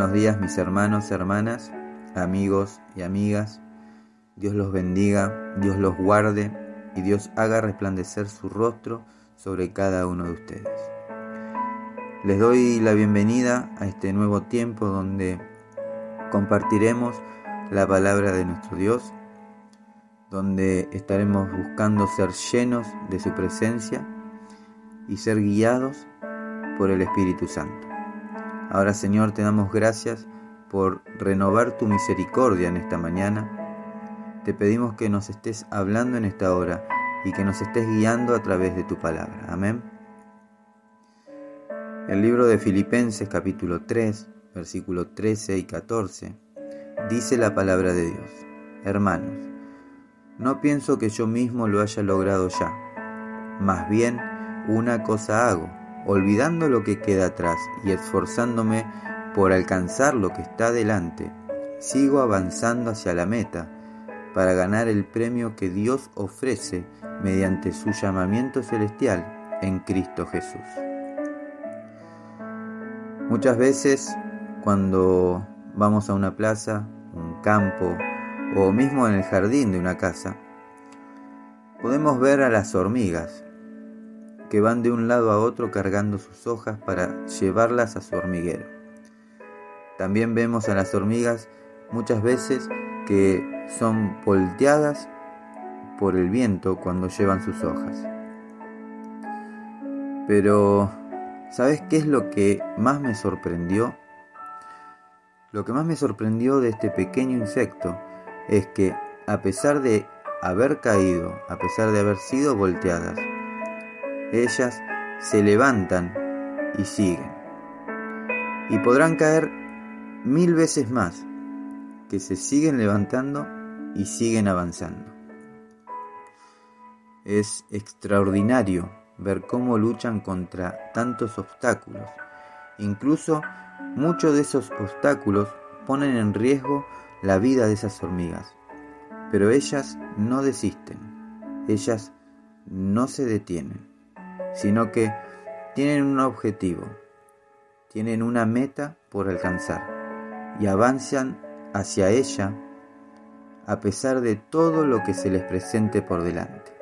Buenos días mis hermanos, hermanas, amigos y amigas. Dios los bendiga, Dios los guarde y Dios haga resplandecer su rostro sobre cada uno de ustedes. Les doy la bienvenida a este nuevo tiempo donde compartiremos la palabra de nuestro Dios, donde estaremos buscando ser llenos de su presencia y ser guiados por el Espíritu Santo. Ahora Señor, te damos gracias por renovar tu misericordia en esta mañana. Te pedimos que nos estés hablando en esta hora y que nos estés guiando a través de tu palabra. Amén. El libro de Filipenses capítulo 3, versículo 13 y 14, dice la palabra de Dios. Hermanos, no pienso que yo mismo lo haya logrado ya. Más bien, una cosa hago olvidando lo que queda atrás y esforzándome por alcanzar lo que está delante, sigo avanzando hacia la meta para ganar el premio que Dios ofrece mediante su llamamiento celestial en Cristo Jesús. Muchas veces cuando vamos a una plaza, un campo o mismo en el jardín de una casa, podemos ver a las hormigas que van de un lado a otro cargando sus hojas para llevarlas a su hormiguero. También vemos a las hormigas muchas veces que son volteadas por el viento cuando llevan sus hojas. Pero, ¿sabes qué es lo que más me sorprendió? Lo que más me sorprendió de este pequeño insecto es que, a pesar de haber caído, a pesar de haber sido volteadas, ellas se levantan y siguen. Y podrán caer mil veces más, que se siguen levantando y siguen avanzando. Es extraordinario ver cómo luchan contra tantos obstáculos. Incluso muchos de esos obstáculos ponen en riesgo la vida de esas hormigas. Pero ellas no desisten, ellas no se detienen sino que tienen un objetivo, tienen una meta por alcanzar y avanzan hacia ella a pesar de todo lo que se les presente por delante.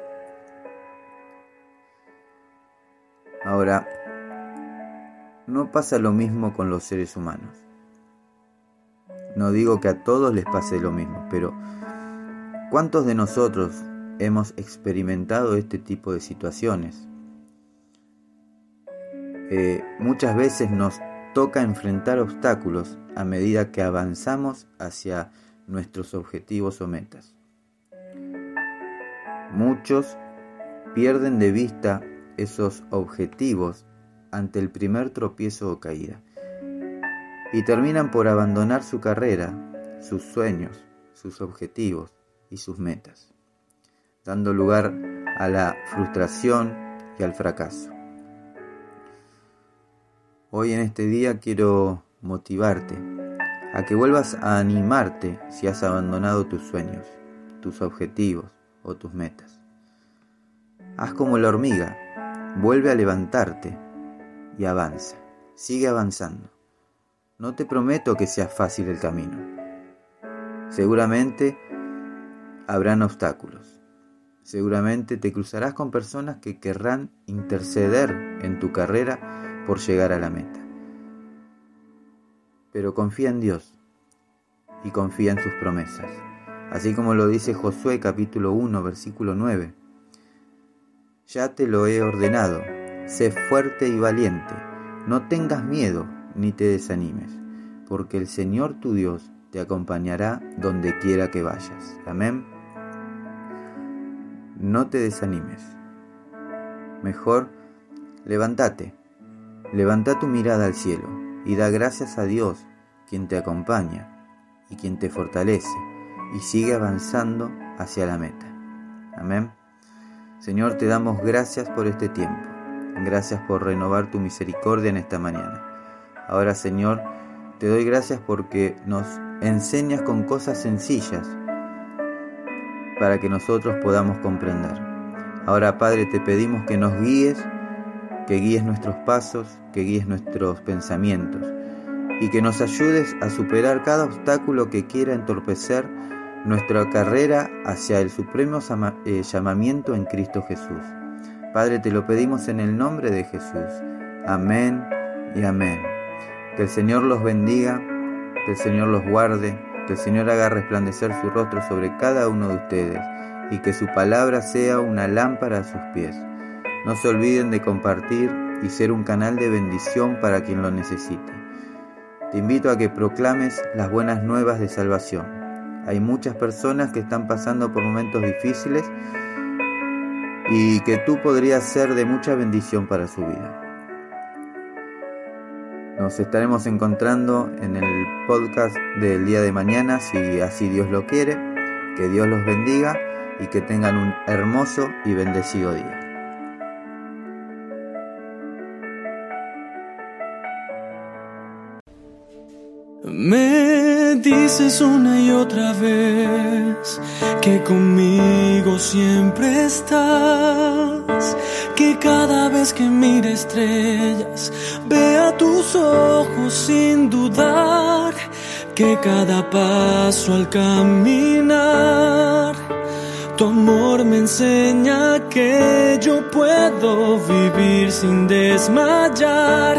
Ahora, no pasa lo mismo con los seres humanos. No digo que a todos les pase lo mismo, pero ¿cuántos de nosotros hemos experimentado este tipo de situaciones? Eh, muchas veces nos toca enfrentar obstáculos a medida que avanzamos hacia nuestros objetivos o metas. Muchos pierden de vista esos objetivos ante el primer tropiezo o caída y terminan por abandonar su carrera, sus sueños, sus objetivos y sus metas, dando lugar a la frustración y al fracaso. Hoy en este día quiero motivarte a que vuelvas a animarte si has abandonado tus sueños, tus objetivos o tus metas. Haz como la hormiga, vuelve a levantarte y avanza, sigue avanzando. No te prometo que sea fácil el camino. Seguramente habrán obstáculos. Seguramente te cruzarás con personas que querrán interceder en tu carrera por llegar a la meta. Pero confía en Dios y confía en sus promesas, así como lo dice Josué capítulo 1 versículo 9. Ya te lo he ordenado, sé fuerte y valiente, no tengas miedo ni te desanimes, porque el Señor tu Dios te acompañará donde quiera que vayas. Amén. No te desanimes. Mejor, levántate Levanta tu mirada al cielo y da gracias a Dios, quien te acompaña y quien te fortalece, y sigue avanzando hacia la meta. Amén. Señor, te damos gracias por este tiempo. Gracias por renovar tu misericordia en esta mañana. Ahora, Señor, te doy gracias porque nos enseñas con cosas sencillas para que nosotros podamos comprender. Ahora, Padre, te pedimos que nos guíes que guíes nuestros pasos, que guíes nuestros pensamientos y que nos ayudes a superar cada obstáculo que quiera entorpecer nuestra carrera hacia el supremo eh, llamamiento en Cristo Jesús. Padre, te lo pedimos en el nombre de Jesús. Amén y amén. Que el Señor los bendiga, que el Señor los guarde, que el Señor haga resplandecer su rostro sobre cada uno de ustedes y que su palabra sea una lámpara a sus pies. No se olviden de compartir y ser un canal de bendición para quien lo necesite. Te invito a que proclames las buenas nuevas de salvación. Hay muchas personas que están pasando por momentos difíciles y que tú podrías ser de mucha bendición para su vida. Nos estaremos encontrando en el podcast del día de mañana, si así Dios lo quiere. Que Dios los bendiga y que tengan un hermoso y bendecido día. Me dices una y otra vez que conmigo siempre estás, que cada vez que mire estrellas vea tus ojos sin dudar, que cada paso al caminar tu amor me enseña que yo puedo vivir sin desmayar,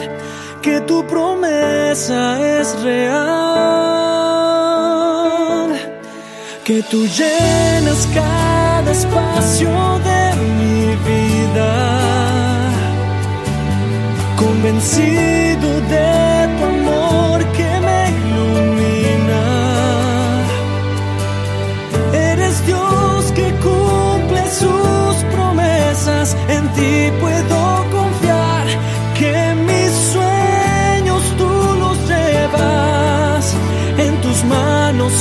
que tu promesa es real, que tú llenas cada espacio de mi vida, convencido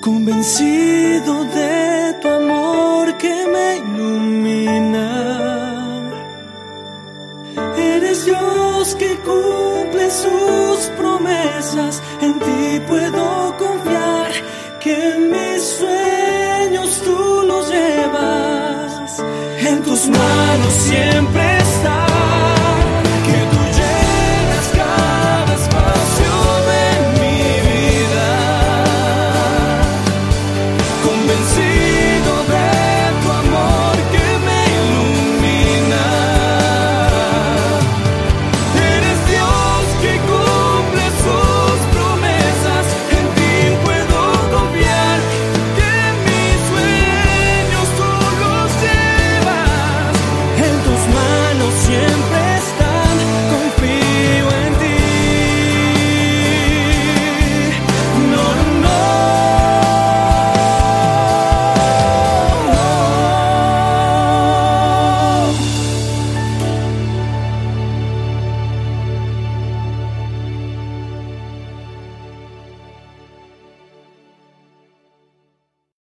Convencido de tu amor que me ilumina. Eres Dios que cumple sus promesas. En ti puedo confiar que mis sueños tú los llevas. En tus manos siempre